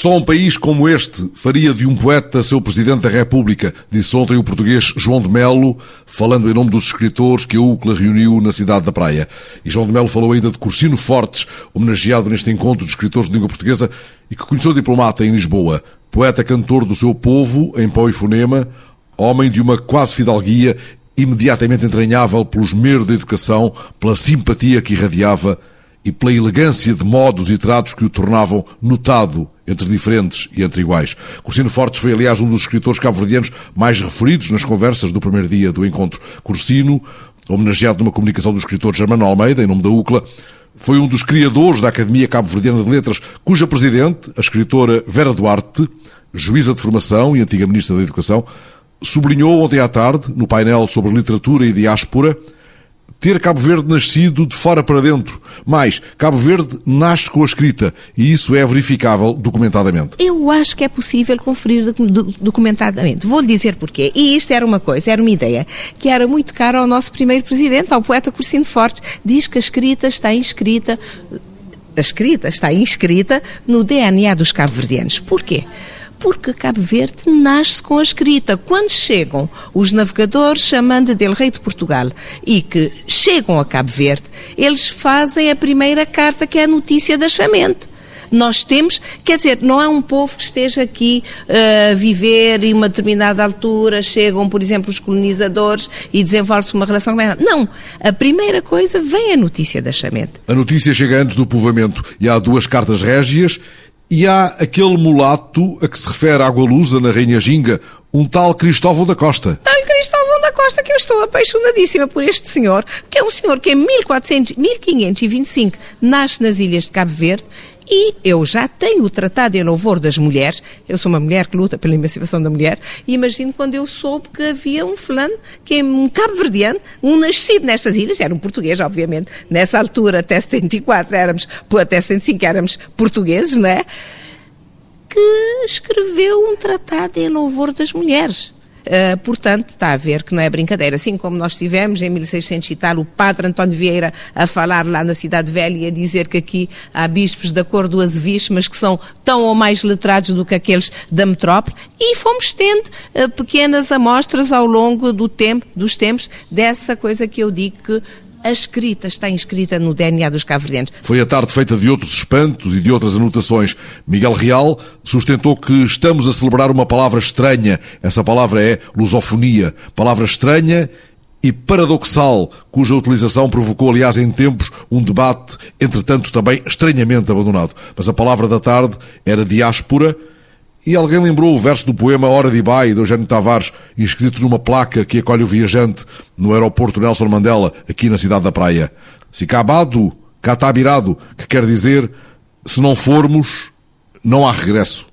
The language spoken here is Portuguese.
Só um país como este faria de um poeta seu Presidente da República, disse ontem o português João de Melo, falando em nome dos escritores que a UCLA reuniu na cidade da Praia. E João de Melo falou ainda de Cursino Fortes, homenageado neste encontro de escritores de língua portuguesa e que conheceu diplomata em Lisboa. Poeta cantor do seu povo, em pão e fonema, homem de uma quase fidalguia imediatamente entranhável pelo esmero da educação, pela simpatia que irradiava e pela elegância de modos e tratos que o tornavam notado entre diferentes e entre iguais. Cursino Fortes foi, aliás, um dos escritores cabo-verdianos mais referidos nas conversas do primeiro dia do encontro. Cursino, homenageado numa comunicação do escritor Germano Almeida, em nome da UCLA, foi um dos criadores da Academia Cabo-Verdiana de Letras, cuja presidente, a escritora Vera Duarte, juíza de formação e antiga ministra da Educação, sublinhou ontem à tarde, no painel sobre literatura e diáspora, ter Cabo Verde nascido de fora para dentro. Mas Cabo Verde nasce com a escrita e isso é verificável documentadamente. Eu acho que é possível conferir documentadamente. Vou-lhe dizer porquê. E isto era uma coisa, era uma ideia, que era muito cara ao nosso primeiro presidente, ao poeta Cursino Fortes. Diz que a escrita está inscrita, a escrita está inscrita no DNA dos cabo-verdianos. Porquê? Porque Cabo Verde nasce com a escrita. Quando chegam os navegadores chamando dele rei de Portugal e que chegam a Cabo Verde, eles fazem a primeira carta que é a notícia da chamente nós temos, quer dizer, não é um povo que esteja aqui uh, a viver em uma determinada altura, chegam, por exemplo, os colonizadores e desenvolve-se uma relação. Não, a primeira coisa vem a notícia da chamente. A notícia chega antes do povoamento e há duas cartas régias e há aquele mulato a que se refere a Água Lusa na Rainha Ginga, um tal Cristóvão da Costa. Tal Cristóvão da Costa que eu estou apaixonadíssima por este senhor, que é um senhor que em 1400, 1525 nasce nas ilhas de Cabo Verde e eu já tenho o Tratado em Louvor das Mulheres, eu sou uma mulher que luta pela emancipação da mulher, e imagino quando eu soube que havia um fulano, que é um cabo-verdiano, um nascido nestas ilhas, era um português, obviamente, nessa altura, até 74 éramos, até 75 éramos portugueses, não é? Que escreveu um tratado em louvor das mulheres. Uh, portanto, está a ver que não é brincadeira. Assim como nós tivemos em 1600 e tal o padre António Vieira a falar lá na Cidade Velha e a dizer que aqui há bispos da cor do azeviche, mas que são tão ou mais letrados do que aqueles da metrópole, e fomos tendo uh, pequenas amostras ao longo do tempo, dos tempos dessa coisa que eu digo que a escrita está inscrita no DNA dos cabo-verdianos. Foi a tarde feita de outros espantos e de outras anotações. Miguel Real sustentou que estamos a celebrar uma palavra estranha. Essa palavra é lusofonia. Palavra estranha e paradoxal, cuja utilização provocou, aliás, em tempos, um debate, entretanto também estranhamente abandonado. Mas a palavra da tarde era diáspora e alguém lembrou o verso do poema Hora de Ibai, de Eugênio Tavares, inscrito numa placa que acolhe o viajante no aeroporto Nelson Mandela, aqui na cidade da Praia. Se cabado, catabirado, que quer dizer, se não formos, não há regresso.